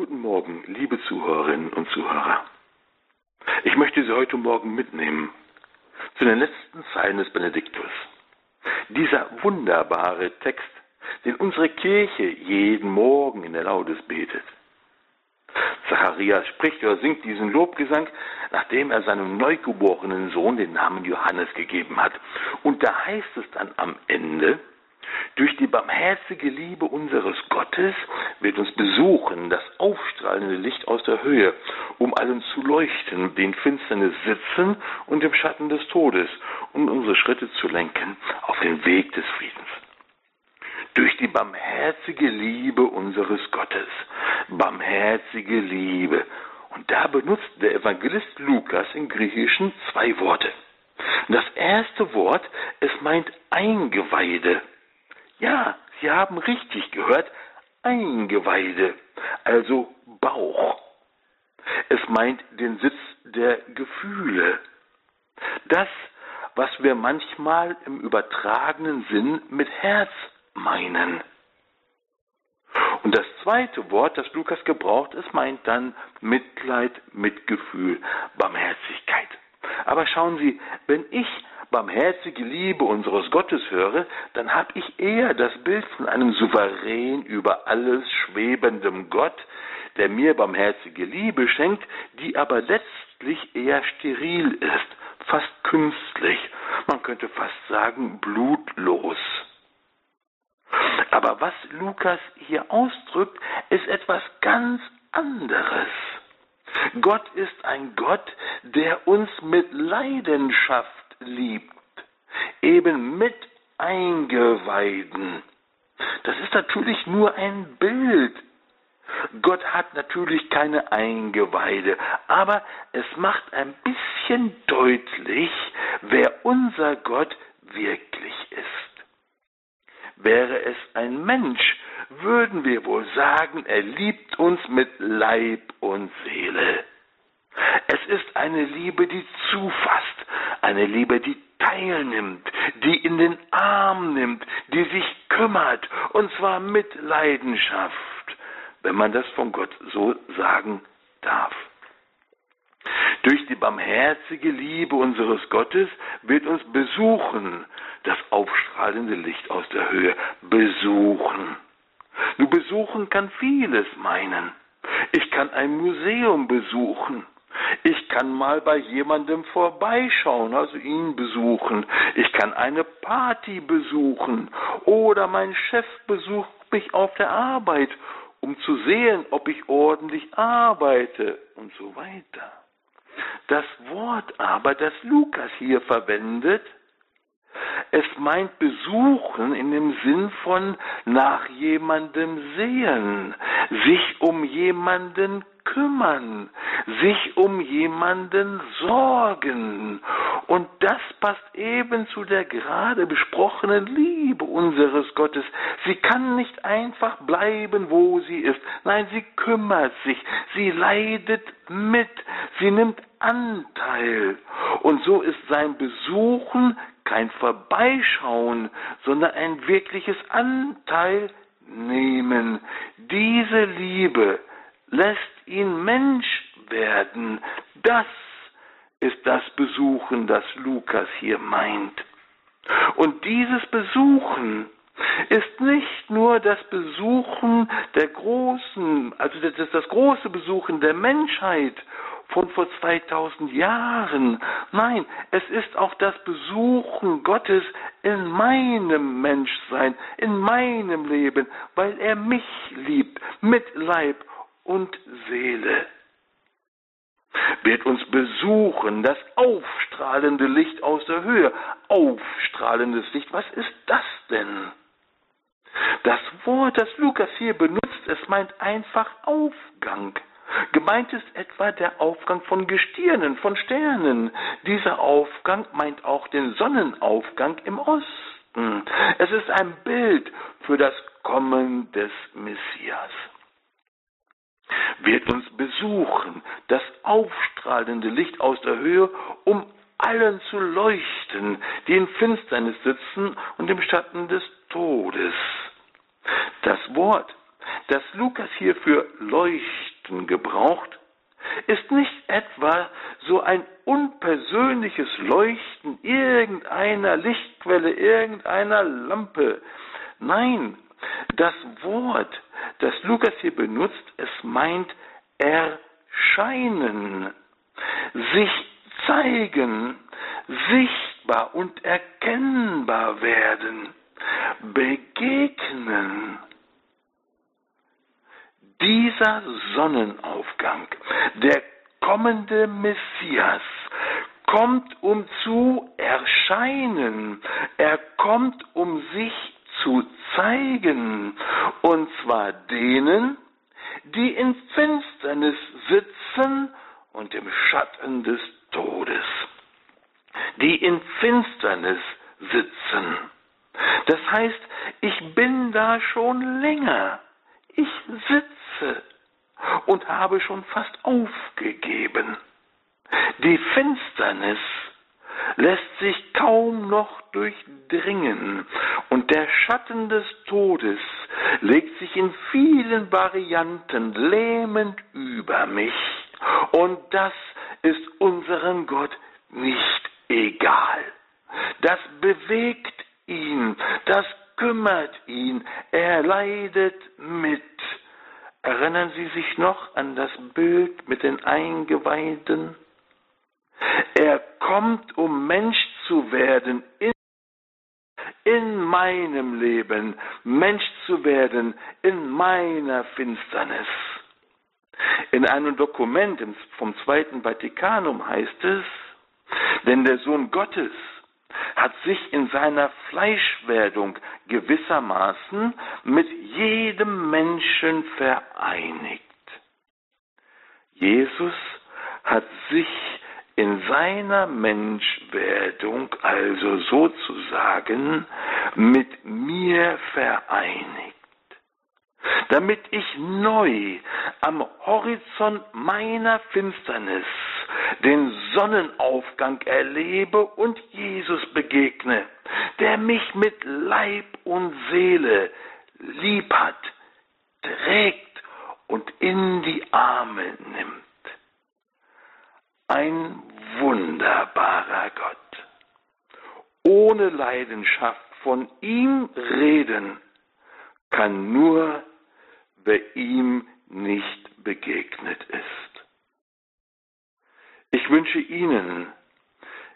Guten Morgen, liebe Zuhörerinnen und Zuhörer. Ich möchte Sie heute Morgen mitnehmen zu den letzten Zeilen des Benediktus. Dieser wunderbare Text, den unsere Kirche jeden Morgen in der Laudes betet. Zacharias spricht oder singt diesen Lobgesang, nachdem er seinem neugeborenen Sohn den Namen Johannes gegeben hat. Und da heißt es dann am Ende, durch die barmherzige Liebe unseres Gottes wird uns besuchen das aufstrahlende Licht aus der Höhe, um allen zu leuchten, die in Finsternis sitzen und im Schatten des Todes, um unsere Schritte zu lenken auf den Weg des Friedens. Durch die barmherzige Liebe unseres Gottes. Barmherzige Liebe. Und da benutzt der Evangelist Lukas im Griechischen zwei Worte. Das erste Wort, es meint Eingeweide. Ja, Sie haben richtig gehört, Eingeweide, also Bauch. Es meint den Sitz der Gefühle. Das, was wir manchmal im übertragenen Sinn mit Herz meinen. Und das zweite Wort, das Lukas gebraucht, es meint dann Mitleid, Mitgefühl, Barmherzigkeit. Aber schauen Sie, wenn ich barmherzige Liebe unseres Gottes höre, dann habe ich eher das Bild von einem souverän über alles schwebendem Gott, der mir barmherzige Liebe schenkt, die aber letztlich eher steril ist, fast künstlich, man könnte fast sagen blutlos. Aber was Lukas hier ausdrückt, ist etwas ganz anderes. Gott ist ein Gott, der uns mit Leidenschaft liebt, eben mit Eingeweiden. Das ist natürlich nur ein Bild. Gott hat natürlich keine Eingeweide, aber es macht ein bisschen deutlich, wer unser Gott wirklich ist. Wäre es ein Mensch, würden wir wohl sagen, er liebt uns mit Leib und Seele. Es ist eine Liebe, die zufasst, eine Liebe, die teilnimmt, die in den Arm nimmt, die sich kümmert, und zwar mit Leidenschaft, wenn man das von Gott so sagen darf. Durch die barmherzige Liebe unseres Gottes wird uns besuchen, das aufstrahlende Licht aus der Höhe, besuchen. Nur besuchen kann vieles meinen. Ich kann ein Museum besuchen. Ich kann mal bei jemandem vorbeischauen, also ihn besuchen. Ich kann eine Party besuchen. Oder mein Chef besucht mich auf der Arbeit, um zu sehen, ob ich ordentlich arbeite und so weiter. Das Wort aber, das Lukas hier verwendet, es meint besuchen in dem Sinn von nach jemandem sehen, sich um jemanden kümmern, sich um jemanden sorgen. Und das passt eben zu der gerade besprochenen Liebe unseres Gottes. Sie kann nicht einfach bleiben, wo sie ist. Nein, sie kümmert sich, sie leidet mit, sie nimmt Anteil. Und so ist sein Besuchen kein Vorbeischauen, sondern ein wirkliches Anteil nehmen. Diese Liebe lässt ihn Mensch werden. Das ist das Besuchen, das Lukas hier meint. Und dieses Besuchen ist nicht nur das Besuchen der großen, also das, das große Besuchen der Menschheit von vor 2000 Jahren. Nein, es ist auch das Besuchen Gottes in meinem Menschsein, in meinem Leben, weil er mich liebt, mit Leib und Seele. Wird uns besuchen, das aufstrahlende Licht aus der Höhe. Aufstrahlendes Licht, was ist das denn? Das Wort, das Lukas hier benutzt, es meint einfach Aufgang. Gemeint ist etwa der Aufgang von Gestirnen, von Sternen. Dieser Aufgang meint auch den Sonnenaufgang im Osten. Es ist ein Bild für das Kommen des Messias. Wird uns besuchen, das aufstrahlende Licht aus der Höhe, um allen zu leuchten, die in Finsternis sitzen und im Schatten des Todes. Das Wort, das Lukas hier für leuchten Leuchten gebraucht? Ist nicht etwa so ein unpersönliches Leuchten irgendeiner Lichtquelle, irgendeiner Lampe? Nein, das Wort, das Lukas hier benutzt, es meint erscheinen, sich zeigen, sichtbar und erkennbar werden, begegnen. Dieser Sonnenaufgang, der kommende Messias, kommt, um zu erscheinen. Er kommt, um sich zu zeigen. Und zwar denen, die in Finsternis sitzen und im Schatten des Todes. Die in Finsternis sitzen. Das heißt, ich bin da schon länger. Ich sitze und habe schon fast aufgegeben. Die Finsternis lässt sich kaum noch durchdringen und der Schatten des Todes legt sich in vielen Varianten lähmend über mich und das ist unseren Gott nicht egal. Das bewegt ihn, das kümmert ihn, er leidet. Erinnern Sie sich noch an das Bild mit den Eingeweiden? Er kommt, um Mensch zu werden in, in meinem Leben, Mensch zu werden in meiner Finsternis. In einem Dokument vom Zweiten Vatikanum heißt es, denn der Sohn Gottes hat sich in seiner Fleischwerdung gewissermaßen mit jedem Menschen vereinigt. Jesus hat sich in seiner Menschwerdung also sozusagen mit mir vereinigt, damit ich neu am Horizont meiner Finsternis den Sonnenaufgang erlebe und Jesus begegne, der mich mit Leib und Seele lieb hat, trägt und in die Arme nimmt. Ein wunderbarer Gott. Ohne Leidenschaft von ihm reden kann nur, wer ihm nicht begegnet ist. Ich wünsche Ihnen,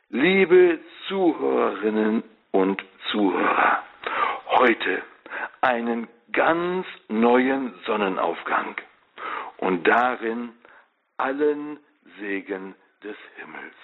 liebe Zuhörerinnen und Zuhörer, heute einen ganz neuen Sonnenaufgang und darin allen Segen des Himmels.